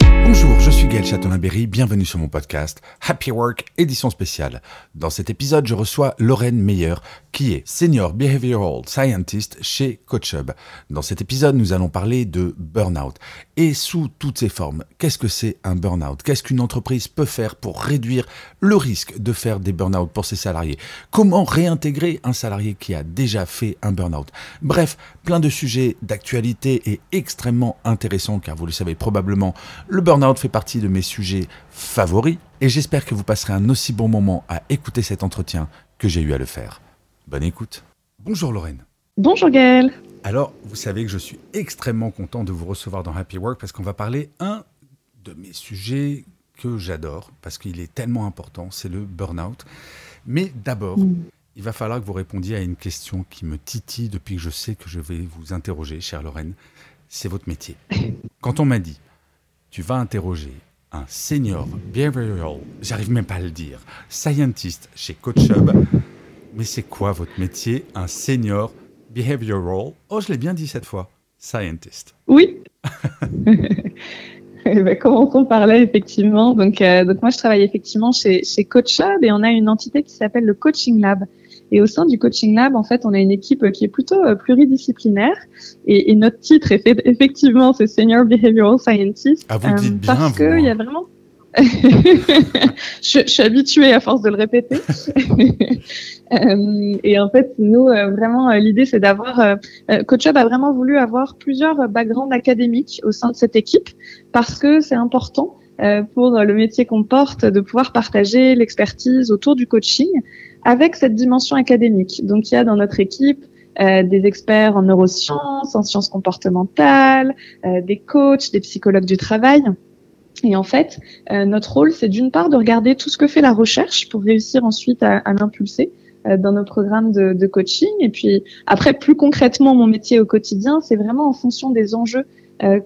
Bonjour, je suis Gaël Châtelain-Berry, bienvenue sur mon podcast Happy Work, édition spéciale. Dans cet épisode, je reçois Lorraine Meyer, qui est Senior Behavioral Scientist chez CoachHub. Dans cet épisode, nous allons parler de burnout. Et sous toutes ses formes, qu'est-ce que c'est un burnout? Qu'est-ce qu'une entreprise peut faire pour réduire le risque de faire des burn-out pour ses salariés? Comment réintégrer un salarié qui a déjà fait un burn-out? Bref, plein de sujets d'actualité et extrêmement intéressants, car vous le savez probablement, le burn-out fait partie de mes sujets favoris, et j'espère que vous passerez un aussi bon moment à écouter cet entretien que j'ai eu à le faire. Bonne écoute. Bonjour Lorraine. Bonjour Gaël. Alors, vous savez que je suis extrêmement content de vous recevoir dans Happy Work parce qu'on va parler un de mes sujets que j'adore parce qu'il est tellement important, c'est le burn-out. Mais d'abord, il va falloir que vous répondiez à une question qui me titille depuis que je sais que je vais vous interroger, chère Lorraine. C'est votre métier. Quand on m'a dit, tu vas interroger un senior behavioral, j'arrive même pas à le dire, scientist chez CoachHub, mais c'est quoi votre métier Un senior behavioral, oh je l'ai bien dit cette fois, scientist. Oui. Eh ben, commençons par là, effectivement? Donc, euh, donc moi, je travaille effectivement chez, chez CoachHub et on a une entité qui s'appelle le Coaching Lab. Et au sein du Coaching Lab, en fait, on a une équipe qui est plutôt euh, pluridisciplinaire. Et, et, notre titre, est fait, effectivement, c'est Senior Behavioral Scientist. Ah, vous le dites bien, parce qu'il y a vraiment... je, je, suis habituée à force de le répéter. euh, et en fait, nous, euh, vraiment, euh, l'idée, c'est d'avoir. Euh, CoachUp a vraiment voulu avoir plusieurs backgrounds académiques au sein de cette équipe parce que c'est important pour le métier qu'on porte de pouvoir partager l'expertise autour du coaching avec cette dimension académique. Donc, il y a dans notre équipe euh, des experts en neurosciences, en sciences comportementales, euh, des coachs, des psychologues du travail. Et en fait, euh, notre rôle, c'est d'une part de regarder tout ce que fait la recherche pour réussir ensuite à, à l'impulser euh, dans nos programmes de, de, coaching. Et puis après, plus concrètement, mon métier au quotidien, c'est vraiment en fonction des enjeux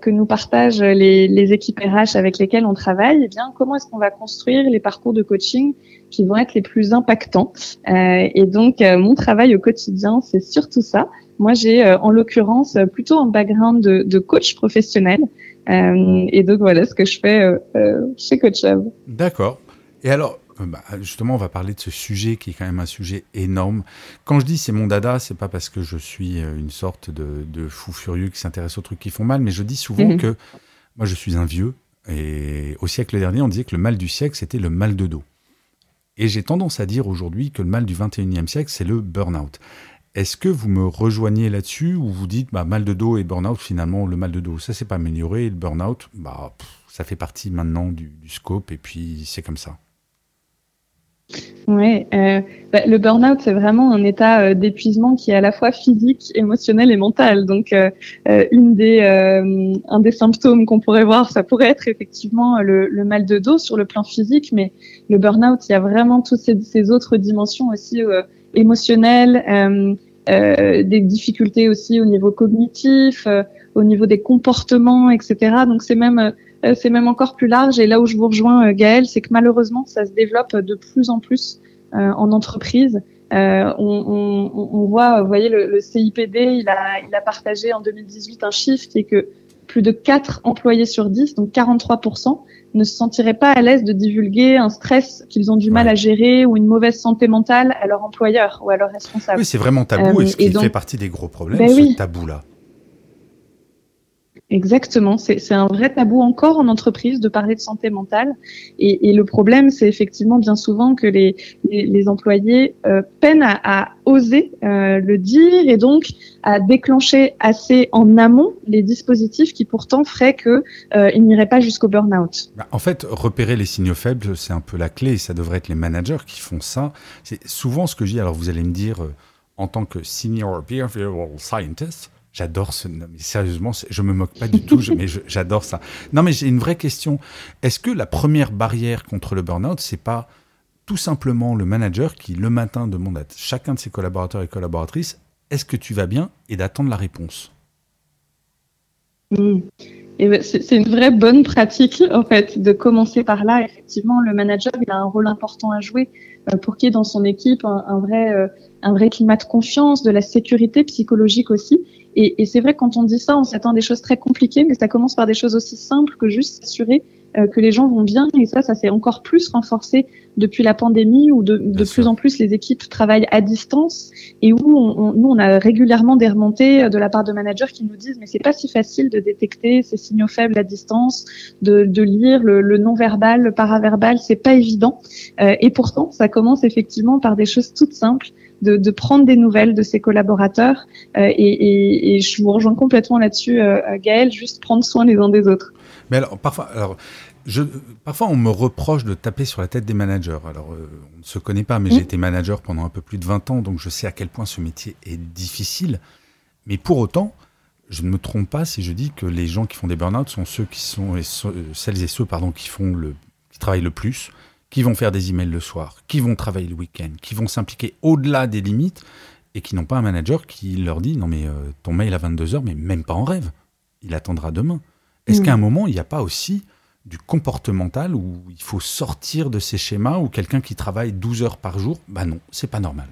que nous partagent les, équipes RH avec lesquelles on travaille. Et bien, comment est-ce qu'on va construire les parcours de coaching qui vont être les plus impactants? Euh, Et donc, mon travail au quotidien, c'est surtout ça. Moi, j'ai en l'occurrence plutôt un background de, de coach professionnel. Euh, et donc voilà ce que je fais euh, euh, chez CoachHub. D'accord. Et alors, bah, justement, on va parler de ce sujet qui est quand même un sujet énorme. Quand je dis c'est mon dada, c'est pas parce que je suis une sorte de, de fou furieux qui s'intéresse aux trucs qui font mal, mais je dis souvent Mhm. mmh. que moi je suis un vieux et au siècle dernier, on disait que le mal du siècle c'était le mal de dos. Et j'ai tendance à dire aujourd'hui que le mal du 21e siècle c'est le burn-out. Est-ce que vous me rejoignez là-dessus ou vous dites bah, mal de dos et burn-out finalement le mal de dos ça s'est pas amélioré et le burn-out bah pff, ça fait partie maintenant du, du scope et puis c'est comme ça? Oui, euh, bah, le burn-out c'est vraiment un état euh, d'épuisement qui est à la fois physique, émotionnel et mental. Donc euh, une des un des symptômes qu'on pourrait voir, ça pourrait être effectivement le, mal de dos sur le plan physique, mais le burn-out il y a vraiment toutes ces, ces autres dimensions aussi émotionnelles. Des difficultés aussi au niveau cognitif, au niveau des comportements, etc. Donc c'est même c'est même encore plus large. Et là où je vous rejoins, Gaël, c'est que malheureusement ça se développe de plus en plus en entreprise. On, on, on, voit, vous voyez, le, le, CIPD, il a il a partagé en 2018 un chiffre qui est que plus de 4 employés sur 10, donc 43 ne se sentiraient pas à l'aise de divulguer un stress qu'ils ont du mal à gérer ou une mauvaise santé mentale à leur employeur ou à leur responsable. Oui, c'est vraiment tabou euh, et ce qui donc, fait partie des gros problèmes, ben ce oui. tabou-là. Exactement, c'est un vrai tabou encore en entreprise de parler de santé mentale. Et, et le problème, c'est effectivement bien souvent que les, les, les employés euh, peinent à, à oser euh, le dire et donc à déclencher assez en amont les dispositifs qui pourtant feraient que euh, ils n'iraient pas jusqu'au burn-out. Bah, en fait, repérer les signaux faibles, c'est un peu la clé. Ça devrait être les managers qui font ça. C'est souvent ce que je dis. Alors vous allez me dire, euh, en tant que senior behavioral scientist J'adore ce. Non, mais sérieusement, je me moque pas du tout, mais j'adore ça. Non, mais j'ai une vraie question. Est-ce que la première barrière contre le burn-out, c'est pas tout simplement le manager qui, le matin, demande à chacun de ses collaborateurs et collaboratrices est-ce que tu vas bien et d'attendre la réponse? Mmh. Ben, c'est une vraie bonne pratique, en fait, de commencer par là. Effectivement, le manager, il a un rôle important à jouer euh, pour qu'il y ait dans son équipe un, vrai, euh, un vrai climat de confiance, de la sécurité psychologique aussi. Et, et c'est vrai, quand on dit ça, on s'attend à des choses très compliquées, mais ça commence par des choses aussi simples que juste s'assurer euh, que les gens vont bien. Et ça, ça s'est encore plus renforcé depuis la pandémie où de, de plus en plus les équipes travaillent à distance et où on, nous, on a régulièrement des remontées euh, de la part de managers qui nous disent mais c'est pas si facile de détecter ces signaux faibles à distance, de, de lire le, le non-verbal, le paraverbal, c'est pas évident. Euh, et pourtant, ça commence effectivement par des choses toutes simples. De, de, prendre des nouvelles de ses collaborateurs euh, et, et, et, je vous rejoins complètement là-dessus, euh, Gaël, juste prendre soin les uns des autres. Mais alors, parfois, alors, je, parfois, on me reproche de taper sur la tête des managers. Alors, euh, on ne se connaît pas, mais j'ai été manager pendant un peu plus de 20 ans, donc je sais à quel point ce métier est difficile. Mais pour autant, je ne me trompe pas si je dis que les gens qui font des burn-out sont ceux qui sont, euh, celles et ceux pardon, qui, font le, qui travaillent le plus, qui vont faire des emails le soir, qui vont travailler le week-end, qui vont s'impliquer au-delà des limites et qui n'ont pas un manager qui leur dit non mais euh, ton mail à 22h, mais même pas en rêve, il attendra demain. Est-ce qu'à un moment, il n'y a pas aussi du comportemental où il faut sortir de ces schémas où quelqu'un qui travaille 12 heures par jour, bah non, c'est pas normal?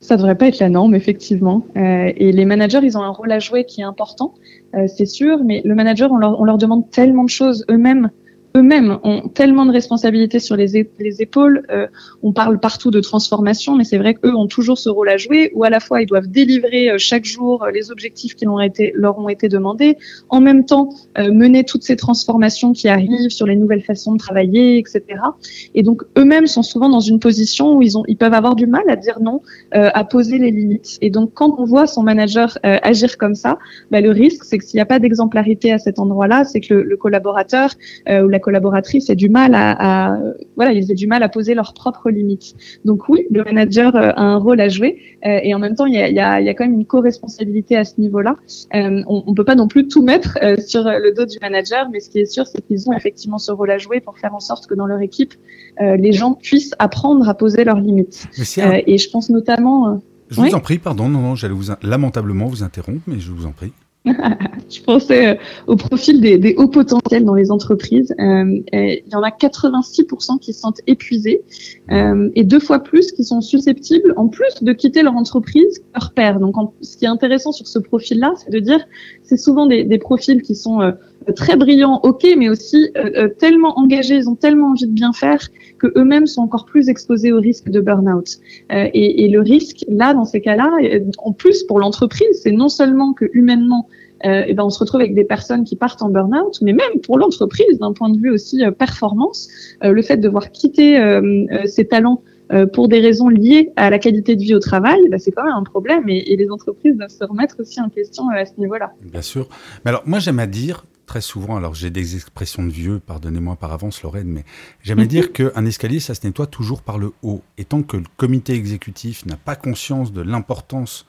Ça devrait pas être la norme, effectivement. Euh, et les managers, ils ont un rôle à jouer qui est important, euh, c'est sûr, mais le manager, on leur, on leur demande tellement de choses eux-mêmes eux-mêmes ont tellement de responsabilités sur les, les épaules. Euh, on parle partout de transformation, mais c'est vrai qu'eux ont toujours ce rôle à jouer, où à la fois ils doivent délivrer euh, chaque jour euh, les objectifs qui leur, été, leur ont été demandés, en même temps mener toutes ces transformations qui arrivent sur les nouvelles façons de travailler, etc. Et donc eux-mêmes sont souvent dans une position où ils, ont, ils peuvent avoir du mal à dire non, à poser les limites. Et donc quand on voit son manager agir comme ça, bah, le risque, c'est que s'il n'y a pas d'exemplarité à cet endroit-là, c'est que le, le collaborateur ou la collaboratrices aient du mal à, voilà, ils aient du mal à poser leurs propres limites. Donc oui, le manager euh, a un rôle à jouer euh, et en même temps, il y a, y, a, y a, quand même une co-responsabilité à ce niveau-là. Euh, on, on peut pas non plus tout mettre sur le dos du manager, mais ce qui est sûr, c'est qu'ils ont effectivement ce rôle à jouer pour faire en sorte que dans leur équipe, les gens puissent apprendre à poser leurs limites. et je pense notamment. je vous en prie, pardon, non, non, j'allais vous lamentablement vous interrompre, mais je vous en prie. je pensais euh, au profil des, hauts potentiels dans les entreprises. Euh, il y en a 86% qui se sentent épuisés euh, et deux fois plus qui sont susceptibles, en plus, de quitter leur entreprise, leur père. Donc, ce qui est intéressant sur ce profil-là, c'est de dire, c'est souvent des, profils qui sont très brillants, ok, mais aussi euh, tellement engagés, ils ont tellement envie de bien faire que eux-mêmes sont encore plus exposés au risque de burn-out. Et, le risque, là, dans ces cas-là, en plus pour l'entreprise, c'est non seulement que humainement euh, et ben on se retrouve avec des personnes qui partent en burn-out, mais même pour l'entreprise, d'un point de vue aussi euh, performance, euh, le fait de devoir quitter ses talents pour des raisons liées à la qualité de vie au travail, ben c'est quand même un problème et, et, les entreprises doivent se remettre aussi en question à ce niveau-là. Bien sûr. Mais alors, moi, j'aime à dire très souvent, alors j'ai des expressions de vieux, pardonnez-moi par avance, Lorraine, mais j'aime dire qu'un escalier, ça se nettoie toujours par le haut. Et tant que le comité exécutif n'a pas conscience de l'importance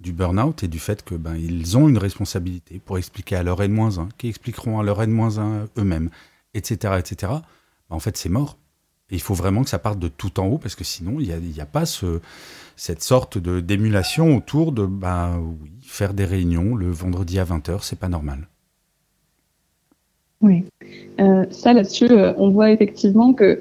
du burn-out et du fait que ben ils ont une responsabilité pour expliquer à leur N-1, qui expliqueront à leur N-1 eux-mêmes, etc., etc. Ben, en fait, c'est mort. Et il faut vraiment que ça parte de tout en haut parce que sinon, il n'y a, a, pas ce, cette sorte de d'émulation autour de ben oui, faire des réunions le vendredi à 20h, c'est pas normal. Oui. Euh, ça là-dessus, euh, on voit effectivement que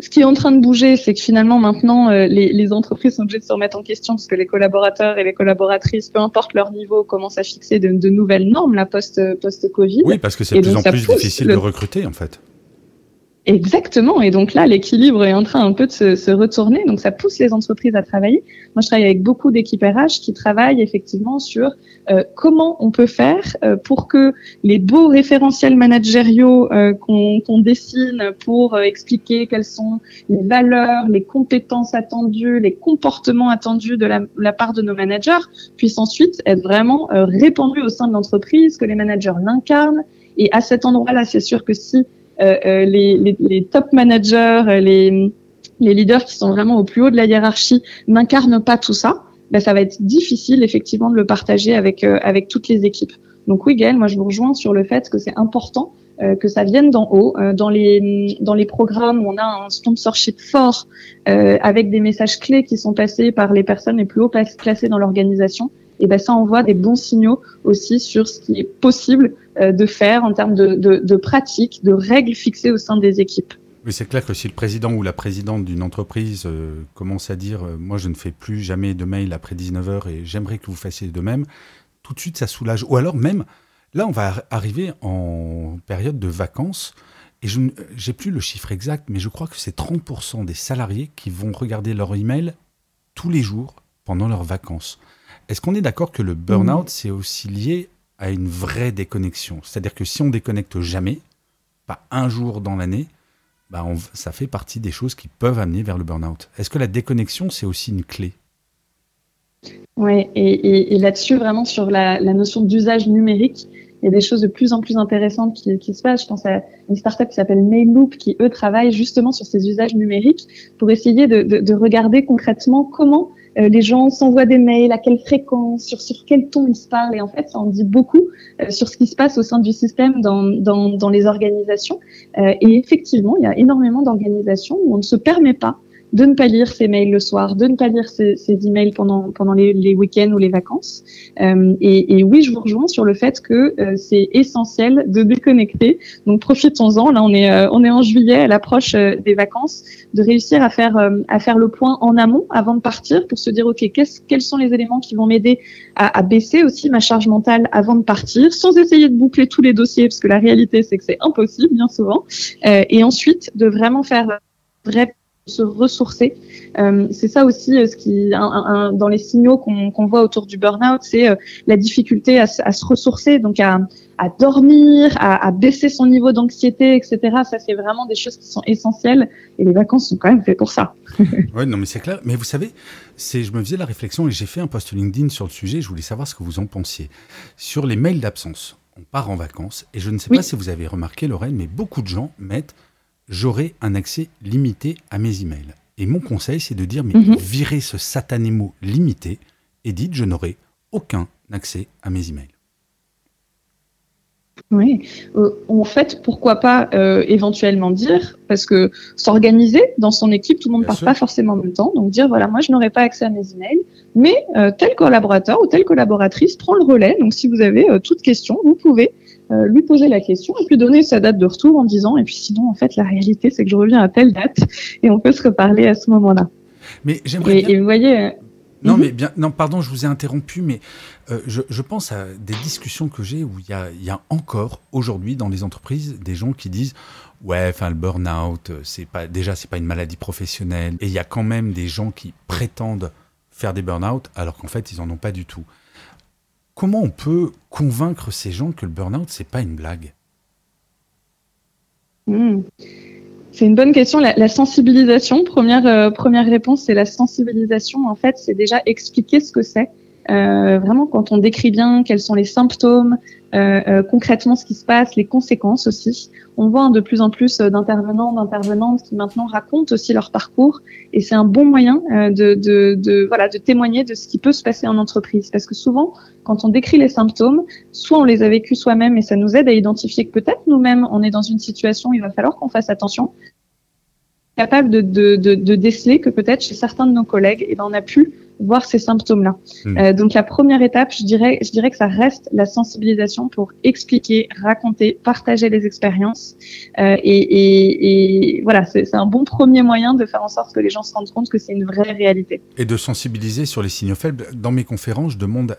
ce qui est en train de bouger, c'est que finalement maintenant euh, les, les, entreprises sont obligées de se remettre en question parce que les collaborateurs et les collaboratrices, peu importe leur niveau, commencent à fixer de, de nouvelles normes la post post Covid. Oui, parce que c'est de plus en plus difficile de recruter en fait. Exactement. Et donc là, l'équilibre est en train un peu de se, se, retourner. Donc ça pousse les entreprises à travailler. Moi, je travaille avec beaucoup d'équipes RH qui travaillent effectivement sur euh, comment on peut faire euh, pour que les beaux référentiels managériaux euh, qu'on dessine pour euh, expliquer quelles sont les valeurs, les compétences attendues, les comportements attendus de la, la part de nos managers puissent ensuite être vraiment euh, répandus au sein de l'entreprise, que les managers l'incarnent. Et à cet endroit-là, c'est sûr que si les, les, les, top managers, euh, les, les leaders qui sont vraiment au plus haut de la hiérarchie n'incarnent pas tout ça, bah, ça va être difficile effectivement de le partager avec avec toutes les équipes. Donc oui, Gaël, moi je vous rejoins sur le fait que c'est important euh, que ça vienne d'en haut. Euh, dans les dans les programmes où on a un sponsorship fort euh, avec des messages clés qui sont passés par les personnes les plus haut placées dans l'organisation, et ben ça envoie des bons signaux aussi sur ce qui est possible de faire en termes de, de, de pratiques, de règles fixées au sein des équipes. Oui, c'est clair que si le président ou la présidente d'une entreprise commence à dire moi je ne fais plus jamais de mail après 19h et j'aimerais que vous fassiez de même, tout de suite ça soulage. Ou alors même Là, on va arriver en période de vacances. Et je n'ai plus le chiffre exact, mais je crois que c'est 30% des salariés qui vont regarder leur email tous les jours pendant leurs vacances. Est-ce qu'on est, d'accord que le burn-out, c'est aussi lié à une vraie déconnexion? C'est-à-dire que si on déconnecte jamais, pas un jour dans l'année, bah ça fait partie des choses qui peuvent amener vers le burn-out. Est-ce que la déconnexion, c'est aussi une clé? Oui, et, là-dessus, vraiment sur la notion d'usage numérique, il y a des choses de plus en plus intéressantes qui, se passent. Je pense à une startup qui s'appelle Mailloop qui, eux, travaillent justement sur ces usages numériques pour essayer de, de, de regarder concrètement comment euh, les gens s'envoient des mails, à quelle fréquence, sur, quel ton ils se parlent. Et en fait, ça en dit beaucoup euh, sur ce qui se passe au sein du système dans les organisations. Euh, et effectivement, il y a énormément d'organisations où on ne se permet pas de ne pas lire ses mails le soir, de ne pas lire ses, ses emails pendant pendant les, les week-ends ou les vacances. Euh, et, et, oui, je vous rejoins sur le fait que euh, c'est essentiel de déconnecter. Donc profitons-en. Là, on est euh, on est en juillet, à l'approche euh, des vacances, de réussir à faire à faire le point en amont avant de partir pour se dire ok, quels sont les éléments qui vont m'aider à, à, baisser aussi ma charge mentale avant de partir, sans essayer de boucler tous les dossiers, parce que la réalité c'est que c'est impossible bien souvent. et ensuite de vraiment faire vrai se ressourcer. Euh, c'est ça aussi euh, ce qui, un, dans les signaux qu'on voit autour du burn-out, c'est euh, la difficulté à, à, se ressourcer, donc à, à dormir, à, à, baisser son niveau d'anxiété, etc. Ça, c'est vraiment des choses qui sont essentielles et les vacances sont quand même faites pour ça. oui, non, mais c'est clair. Mais vous savez, je me faisais la réflexion et j'ai fait un post LinkedIn sur le sujet. Je voulais savoir ce que vous en pensiez sur les mails d'absence. On part en vacances et je ne sais pas si vous avez remarqué, Lorraine, mais beaucoup de gens mettent j'aurai un accès limité à mes emails. Et mon conseil, c'est de dire, mais mhm. virez ce satané mot limité et dites, je n'aurai aucun accès à mes emails. Oui, euh, en fait, pourquoi pas euh, éventuellement dire, parce que s'organiser dans son équipe, tout le monde ne part pas forcément en même temps, donc dire voilà, moi je n'aurai pas accès à mes emails, mais euh, tel collaborateur ou telle collaboratrice prend le relais. Donc si vous avez toute question, vous pouvez euh, lui poser la question et puis donner sa date de retour en disant et puis sinon en fait la réalité c'est que je reviens à telle date et on peut se reparler à ce moment-là. Mais j'aimerais bien... et, vous voyez. Euh, non, mhm. mais bien, non, pardon, je vous ai interrompu, mais euh, je, je, pense à des discussions que j'ai où il y a, y a, encore aujourd'hui dans les entreprises des gens qui disent ouais, enfin le burn-out, c'est pas déjà c'est pas une maladie professionnelle, et il y a quand même des gens qui prétendent faire des burn-out alors qu'en fait ils en ont pas du tout. Comment on peut convaincre ces gens que le burn-out, c'est pas une blague? Hmm. C'est une bonne question. La, sensibilisation, première, euh, première réponse, c'est la sensibilisation. En fait, c'est déjà expliquer ce que c'est. Euh, vraiment, quand on décrit bien quels sont les symptômes, euh, euh, concrètement ce qui se passe, les conséquences aussi. On voit de plus en plus d'intervenants, d'intervenantes qui maintenant racontent aussi leur parcours, et c'est un bon moyen de, de, de, voilà de témoigner de ce qui peut se passer en entreprise, parce que souvent, quand on décrit les symptômes, soit on les a vécus soi-même et ça nous aide à identifier que peut-être nous-mêmes on est dans une situation où il va falloir qu'on fasse attention, capable de, de, de, de déceler que peut-être chez certains de nos collègues, et eh ben on a pu voir ces symptômes-là. Hmm. Euh, donc la première étape, je dirais, je dirais que ça reste la sensibilisation pour expliquer, raconter, partager les expériences. Euh, et, et, et, voilà, c'est un bon premier moyen de faire en sorte que les gens se rendent compte que c'est une vraie réalité. Et de sensibiliser sur les signaux faibles. Dans mes conférences, je demande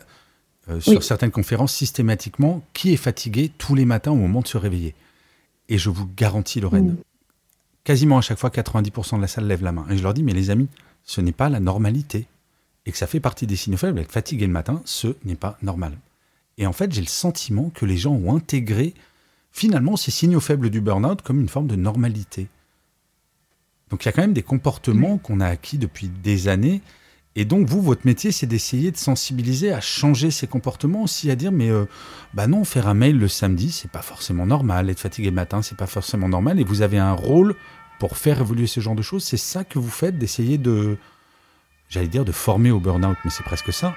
euh, sur certaines conférences systématiquement qui est fatigué tous les matins au moment de se réveiller. Et je vous garantis, Lorraine, hmm. quasiment à chaque fois, 90% de la salle lève la main. Et je leur dis, mais les amis, ce n'est pas la normalité et que ça fait partie des signaux faibles, être fatigué le matin, ce n'est pas normal. Et en fait, j'ai le sentiment que les gens ont intégré finalement ces signaux faibles du burn-out comme une forme de normalité. Donc il y a quand même des comportements qu'on a acquis depuis des années. Et donc vous, votre métier, c'est d'essayer de sensibiliser à changer ces comportements aussi, à dire mais euh, bah non, faire un mail le samedi, c'est pas forcément normal. Être fatigué le matin, c'est pas forcément normal. Et vous avez un rôle pour faire évoluer ce genre de choses. C'est ça que vous faites, d'essayer de j'allais dire, de former au burn-out, mais c'est presque ça.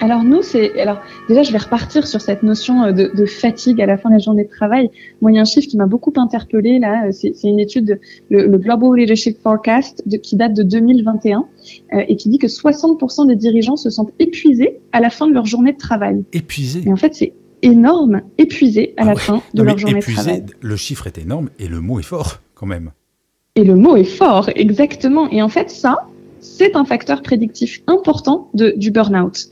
Alors nous, c'est alors déjà, je vais repartir sur cette notion euh, de, de, fatigue à la fin de la journée de travail. Moi, il y a un chiffre qui m'a beaucoup interpellé là. Euh, c'est une étude, le, le, Global Leadership Forecast, de, qui date de 2021 euh, et qui dit que 60% des dirigeants se sentent épuisés à la fin de leur journée de travail. Épuisés. Et en fait, c'est énorme, épuisés à ah la fin de leur journée de travail. Le chiffre est énorme et le mot est fort quand même. Et le mot est fort, exactement. Et en fait, ça, c'est un facteur prédictif important de, du burn-out.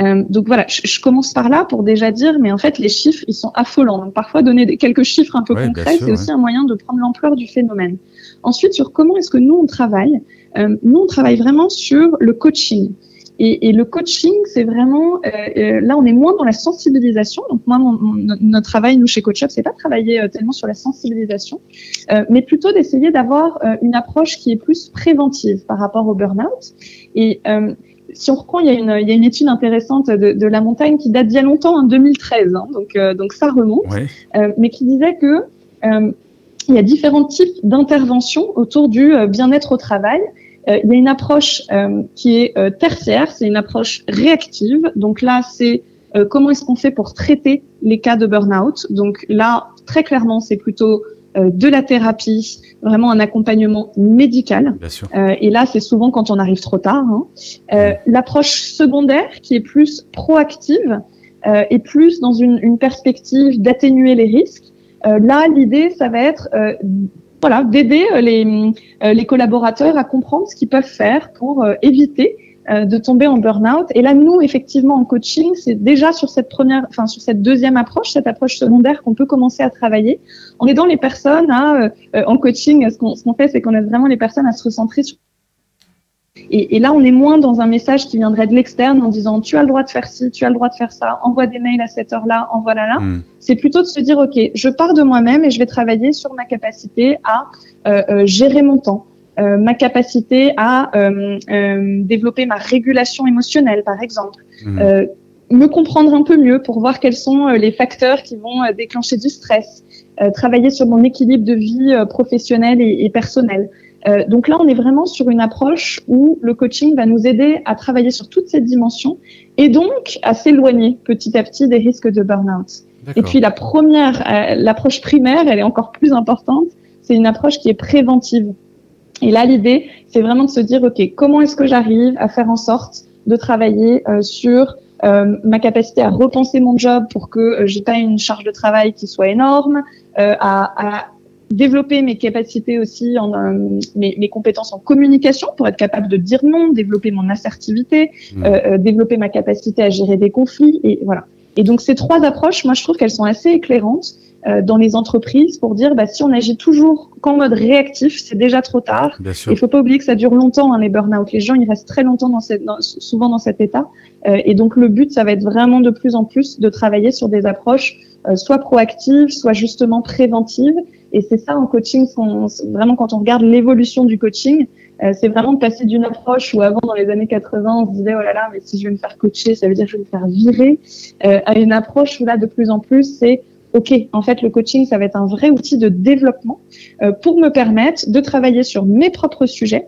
Euh, donc voilà, je, commence par là pour déjà dire, mais en fait les chiffres ils sont affolants. Donc parfois donner des, quelques chiffres un peu concrets, c'est aussi un moyen de prendre l'ampleur du phénomène. Ensuite sur comment est-ce que nous on travaille, euh, nous on travaille vraiment sur le coaching. Et, et le coaching, c'est vraiment euh, euh là, on est moins dans la sensibilisation. Donc moi, mon, notre travail, nous chez CoachUp, c'est pas travailler euh, tellement sur la sensibilisation, euh, mais plutôt d'essayer d'avoir une approche qui est plus préventive par rapport au burn-out. Et si on reprend, il y a une, il y a une étude intéressante de, de, la montagne qui date d'il y a longtemps, en 2013, hein, donc, euh, donc ça remonte, euh, mais qui disait que euh, il y a différents types d'interventions autour du euh, bien-être au travail. Euh, il y a une approche qui est tertiaire, c'est une approche réactive. Donc là, c'est comment est-ce qu'on fait pour traiter les cas de burn-out. Donc là, très clairement, c'est plutôt euh, de la thérapie, vraiment un accompagnement médical. Euh, et là, c'est souvent quand on arrive trop tard. Hein. Euh, L'approche secondaire, qui est plus proactive euh, et plus dans une, une perspective d'atténuer les risques. Euh, là, l'idée, ça va être voilà, d'aider les, les collaborateurs à comprendre ce qu'ils peuvent faire pour éviter euh, de tomber en burn-out. Et là, nous, effectivement, en coaching, c'est déjà sur cette première, enfin sur cette deuxième approche, cette approche secondaire qu'on peut commencer à travailler. En aidant les personnes à, euh, en coaching, ce qu'on ce qu'on fait, c'est qu'on aide vraiment les personnes à se recentrer sur et, et, là, on est moins dans un message qui viendrait de l'externe en disant tu as le droit de faire ci, tu as le droit de faire ça, envoie des mails à cette heure-là, envoie là là. Hmm. C'est plutôt de se dire ok, je pars de moi-même et je vais travailler sur ma capacité à euh, euh, gérer mon temps, euh, ma capacité à développer ma régulation émotionnelle, par exemple. Mmh. me comprendre un peu mieux pour voir quels sont les facteurs qui vont déclencher du stress. travailler sur mon équilibre de vie professionnelle et, et personnelle. Donc là, on est vraiment sur une approche où le coaching va nous aider à travailler sur toutes ces dimensions et donc à s'éloigner petit à petit des risques de burn-out. Et puis la première, l'approche primaire, elle est encore plus importante. C'est une approche qui est préventive. Et là, l'idée, c'est vraiment de se dire, OK, comment est-ce que j'arrive à faire en sorte de travailler euh, sur euh, ma capacité à repenser mon job pour que euh, j'ai pas une charge de travail qui soit énorme, euh, à, à, développer mes capacités aussi, en, euh, mes, mes, compétences en communication pour être capable de dire non, développer mon assertivité, mmh. développer ma capacité à gérer des conflits, et voilà. Et donc ces trois approches, moi je trouve qu'elles sont assez éclairantes euh, dans les entreprises pour dire bah, si on agit toujours qu'en mode réactif, c'est déjà trop tard. Il faut pas oublier que ça dure longtemps hein, les burn-out. Les gens ils restent très longtemps dans cette, souvent dans cet état. Euh, et donc le but ça va être vraiment de plus en plus de travailler sur des approches euh, soit proactives, soit justement préventives. Et c'est ça en coaching, vraiment quand on regarde l'évolution du coaching, euh, c'est vraiment de passer d'une approche où avant, dans les années 80, on se disait, oh là là, mais si je vais me faire coacher, ça veut dire que je vais me faire virer, euh, à une approche où là, de plus en plus, c'est, OK, en fait, le coaching, ça va être un vrai outil de développement euh, pour me permettre de travailler sur mes propres sujets.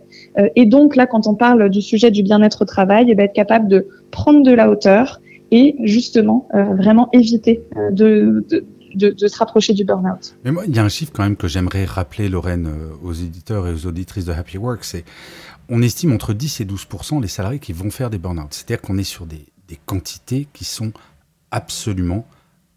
Et donc, là, quand on parle du sujet du bien-être au travail, eh ben, être capable de prendre de la hauteur et justement euh, vraiment éviter de, de de, se rapprocher du burn-out. Mais moi, il y a un chiffre quand même que j'aimerais rappeler, Lorraine, euh, aux éditeurs et aux auditrices de Happy Work, c'est on estime entre 10 et 12% les salariés qui vont faire des burn-out. C'est-à-dire qu'on est sur des, quantités qui sont absolument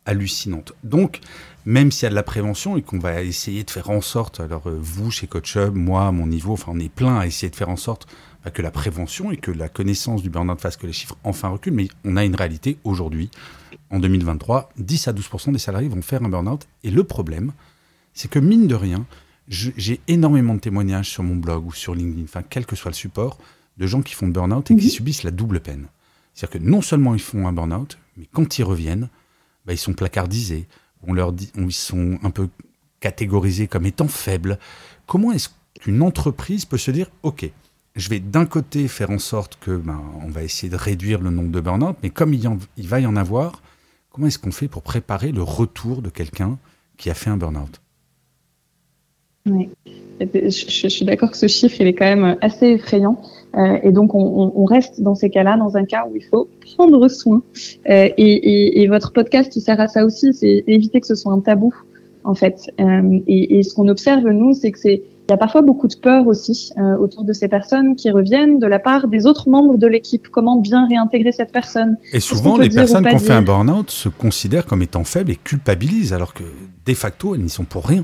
hallucinantes. Donc, même s'il y a de la prévention et qu'on va essayer de faire en sorte, alors euh, vous chez CoachUp, moi mon niveau, enfin on est plein à essayer de faire en sorte bah, que la prévention et que la connaissance du burn-out fasse que les chiffres enfin reculent, mais on a une réalité aujourd'hui en 2023, 10 à 12% des salariés vont faire un burn-out. Et le problème, c'est que mine de rien, j'ai énormément de témoignages sur mon blog ou sur LinkedIn, enfin quel que soit le support, de gens qui font burn-out et qui mhm. subissent la double peine. C'est-à-dire que non seulement ils font un burn-out, mais quand ils reviennent, bah, ils sont placardisés, on leur dit, on, ils sont un peu catégorisés comme étant faibles. Comment est-ce qu'une entreprise peut se dire, OK, je vais d'un côté faire en sorte que ben, on va essayer de réduire le nombre de burn-out, mais comme il, il va y en avoir, Comment est-ce qu'on fait pour préparer le retour de quelqu'un qui a fait un burn-out? Oui. Je, suis d'accord que ce chiffre, il est quand même assez effrayant. Euh, et donc, on, reste dans ces cas-là, dans un cas où il faut prendre soin. Euh, et, votre podcast, il sert à ça aussi, c'est éviter que ce soit un tabou, en fait. Euh, et, ce qu'on observe, nous, c'est que c'est il y a parfois beaucoup de peur aussi euh, autour de ces personnes qui reviennent de la part des autres membres de l'équipe. Comment bien réintégrer cette personne? Et souvent, les personnes qui ont fait un burn-out se considèrent comme étant faibles et culpabilisent, alors que de facto, elles n'y sont pour rien.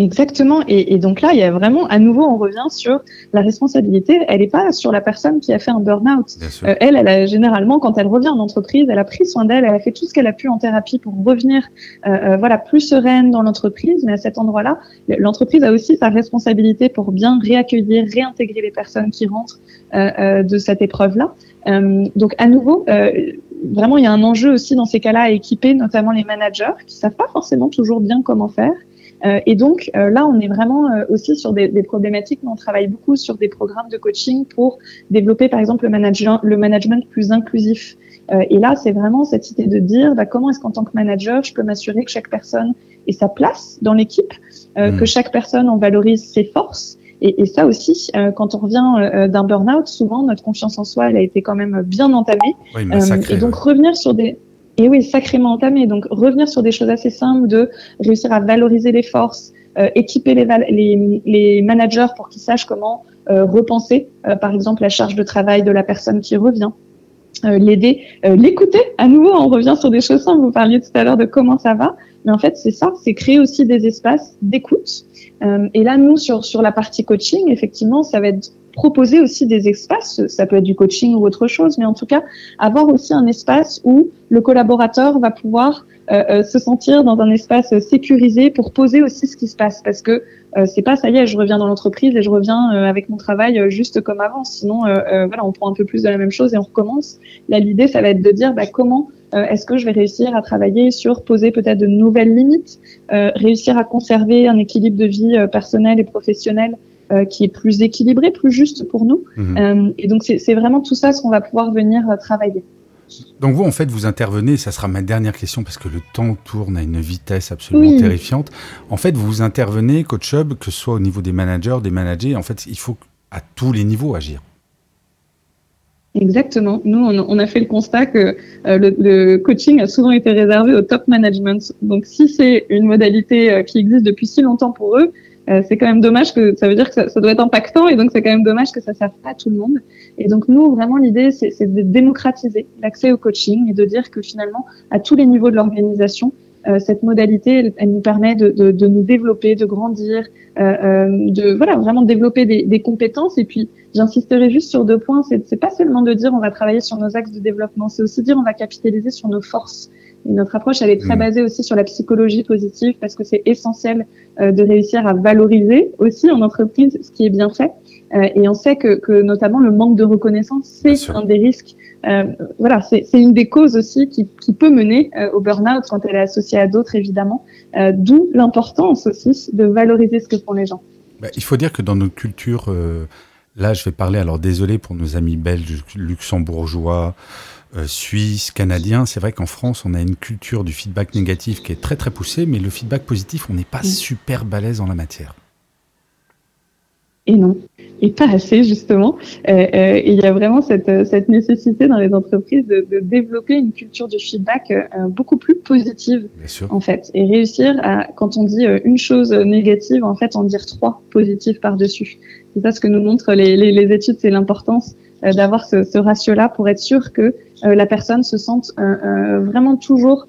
Exactement. Et, et, donc là, il y a vraiment, à nouveau, on revient sur la responsabilité. Elle n'est pas sur la personne qui a fait un burn-out. Euh, elle, elle a généralement, quand elle revient en entreprise, elle a pris soin d'elle, elle a fait tout ce qu'elle a pu en thérapie pour revenir, euh, euh voilà, plus sereine dans l'entreprise. Mais à cet endroit-là, l'entreprise a aussi sa responsabilité pour bien réaccueillir, réintégrer les personnes qui rentrent euh de cette épreuve-là. donc à nouveau vraiment, il y a un enjeu aussi dans ces cas-là à équiper notamment les managers qui savent pas forcément toujours bien comment faire. Euh, et donc euh, là, on est vraiment euh, aussi sur des, des, problématiques, mais on travaille beaucoup sur des programmes de coaching pour développer, par exemple, le, management, le management plus inclusif. et là, c'est vraiment cette idée de dire bah, comment est-ce qu'en tant que manager, je peux m'assurer que chaque personne ait sa place dans l'équipe, mmh. que chaque personne en valorise ses forces. Et, et ça aussi, quand on revient d'un burn-out, souvent notre confiance en soi, elle a été quand même bien entamée. Oui, et donc revenir sur des et oui, sacrément entamé. Donc revenir sur des choses assez simples de réussir à valoriser les forces, euh, équiper les, managers pour qu'ils sachent comment euh, repenser, euh, par exemple, la charge de travail de la personne qui revient. L'aider, l'écouter. À nouveau, on revient sur des choses simples. Vous parliez tout à l'heure de comment ça va, mais en fait, c'est ça, c'est créer aussi des espaces d'écoute. et là, nous, sur sur la partie coaching, effectivement, ça va être proposer aussi des espaces, ça peut être du coaching ou autre chose, mais en tout cas avoir aussi un espace où le collaborateur va pouvoir euh, euh, se sentir dans un espace sécurisé pour poser aussi ce qui se passe, parce que euh, c'est pas ça y est, je reviens dans l'entreprise et je reviens avec mon travail juste comme avant. Sinon, voilà, on prend un peu plus de la même chose et on recommence. Là, l'idée, ça va être de dire bah, comment est-ce que je vais réussir à travailler sur poser peut-être de nouvelles limites, réussir à conserver un équilibre de vie personnelle et professionnelle euh, qui est plus équilibré, plus juste pour nous. Mhm. Euh, et donc, c'est vraiment tout ça ce qu'on va pouvoir venir euh, travailler. Donc vous, en fait, vous intervenez, ça sera ma dernière question parce que le temps tourne à une vitesse absolument terrifiante. En fait, vous intervenez, Coach Hub, que ce soit au niveau des managers, des managers, en fait, il faut à tous les niveaux agir. Exactement. Nous, on, a fait le constat que le, le, coaching a souvent été réservé au top management. Donc, si c'est une modalité qui existe depuis si longtemps pour eux, euh, c'est quand même dommage que ça veut dire que ça, ça doit être impactant et donc c'est quand même dommage que ça serve pas à tout le monde. Et donc nous vraiment l'idée c'est de démocratiser l'accès au coaching et de dire que finalement à tous les niveaux de l'organisation euh, cette modalité, elle, nous permet de, de, de, nous développer, de grandir, euh, euh de voilà vraiment développer des, des compétences. Et puis, j'insisterai juste sur deux points. C'est pas seulement de dire on va travailler sur nos axes de développement, c'est aussi dire on va capitaliser sur nos forces. Et notre approche, elle est très mmh. basée aussi sur la psychologie positive parce que c'est essentiel euh, de réussir à valoriser aussi en entreprise ce qui est bien fait. Euh, et on sait que, que, notamment le manque de reconnaissance, c'est un des risques. Euh, voilà, c'est une des causes aussi qui, qui peut mener euh, au burn-out quand elle est associée à d'autres, évidemment. Euh, d'où l'importance aussi de valoriser ce que font les gens. Bah, il faut dire que dans notre culture, là, je vais parler. Alors désolé pour nos amis belges, luxembourgeois. Euh, suisse, canadien. C'est vrai qu'en France, on a une culture du feedback négatif qui est très très poussée, mais le feedback positif, on n'est pas super balèze en la matière. Et non, et pas assez justement. Euh, euh, il y a vraiment cette, cette, nécessité dans les entreprises de, de développer une culture du feedback beaucoup plus positive, en fait, et réussir à, quand on dit une chose négative, en fait, en dire trois positives par dessus. C'est ça ce que nous montrent les, les, les études, c'est l'importance d'avoir ce, ce ratio-là pour être sûr que euh, la personne se sente euh, euh, vraiment toujours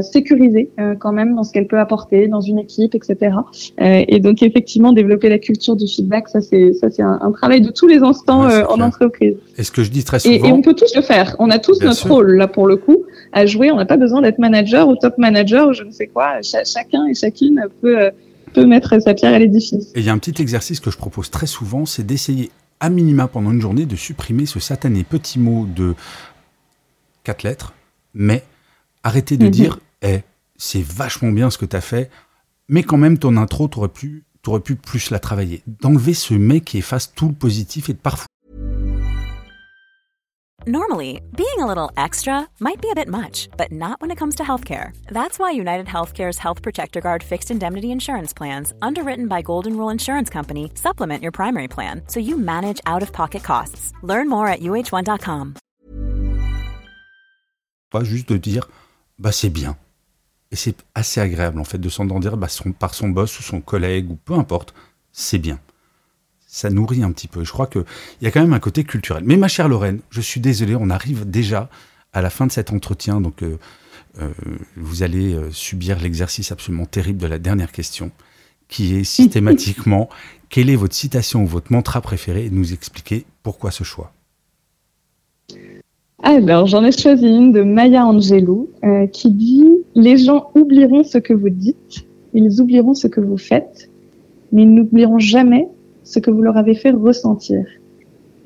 sécurisée quand même dans ce qu'elle peut apporter dans une équipe, etc. et donc effectivement développer la culture du feedback, ça c'est ça c'est un, travail de tous les instants en entreprise. Et ce que je dis très souvent. Et, on peut tous le faire. On a tous notre rôle là pour le coup à jouer. On n'a pas besoin d'être manager ou top manager ou je ne sais quoi. chacun et chacune peut peut mettre sa pierre à l'édifice. Et il y a un petit exercice que je propose très souvent, c'est d'essayer à minima pendant une journée de supprimer ce satané petit mot de quatre lettres, mais arrêtez de mhm. dire eh, c'est vachement bien ce que tu as fait, mais quand même ton intro, tu aurais pu, aurais pu plus la travailler. D'enlever ce mec qui efface tout le positif et de parfois. Normally, being a little extra might be a bit much, but not when it comes to healthcare. That's why United Healthcare's Health Protector Guard fixed indemnity insurance plans, underwritten by Golden Rule Insurance Company, supplement your primary plan so you manage out of pocket costs. Learn more at uh1.com. Pas juste de dire, bah c'est bien. Et c'est assez agréable en fait de s'entendre bah, son, par son boss ou son collègue ou peu importe, c'est bien. Ça nourrit un petit peu. Je crois qu'il y a quand même un côté culturel. Mais ma chère Lorraine, je suis désolé, on arrive déjà à la fin de cet entretien, donc euh, euh, vous allez euh, subir l'exercice absolument terrible de la dernière question, qui est systématiquement quelle est votre citation ou votre mantra préféré et nous expliquer pourquoi ce choix? Alors, j'en ai choisi une de Maya Angelou euh, qui dit Les gens oublieront ce que vous dites, ils oublieront ce que vous faites, mais ils n'oublieront jamais ce que vous leur avez fait ressentir.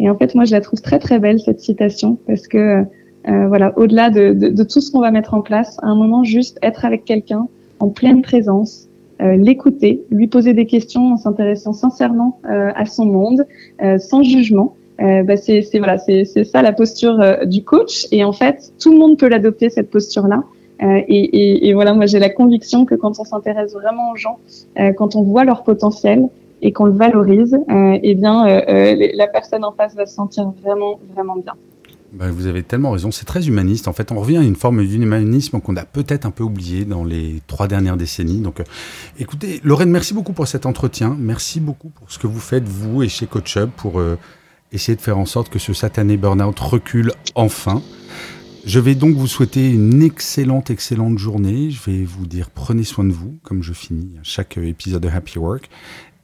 Et en fait, moi, je la trouve très très belle cette citation parce que euh, voilà, au-delà de, de, de, tout ce qu'on va mettre en place, à un moment juste être avec quelqu'un en pleine présence, euh, l'écouter, lui poser des questions en s'intéressant sincèrement euh, à son monde, euh, sans jugement. Bah c'est voilà, c'est ça la posture du coach. Et en fait, tout le monde peut l'adopter cette posture-là. Et, et, et, voilà, moi j'ai la conviction que quand on s'intéresse vraiment aux gens, quand on voit leur potentiel, et qu'on le valorise, euh, eh bien, euh, euh, la personne en face va se sentir vraiment, vraiment bien. Bah, vous avez tellement raison, c'est très humaniste. En fait, on revient à une forme d'humanisme qu'on a peut-être un peu oublié dans les trois dernières décennies. Donc, écoutez, Lorraine, merci beaucoup pour cet entretien. Merci beaucoup pour ce que vous faites, vous et chez CoachUp, pour essayer de faire en sorte que ce satané burn-out recule enfin. Je vais donc vous souhaiter une excellente, excellente journée. Je vais vous dire prenez soin de vous, comme je finis chaque épisode de Happy Work.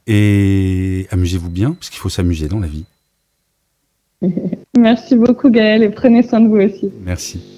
Et amusez-vous bien, parce qu'il faut s'amuser dans la vie. Merci beaucoup Gaël et prenez soin de vous aussi. Merci.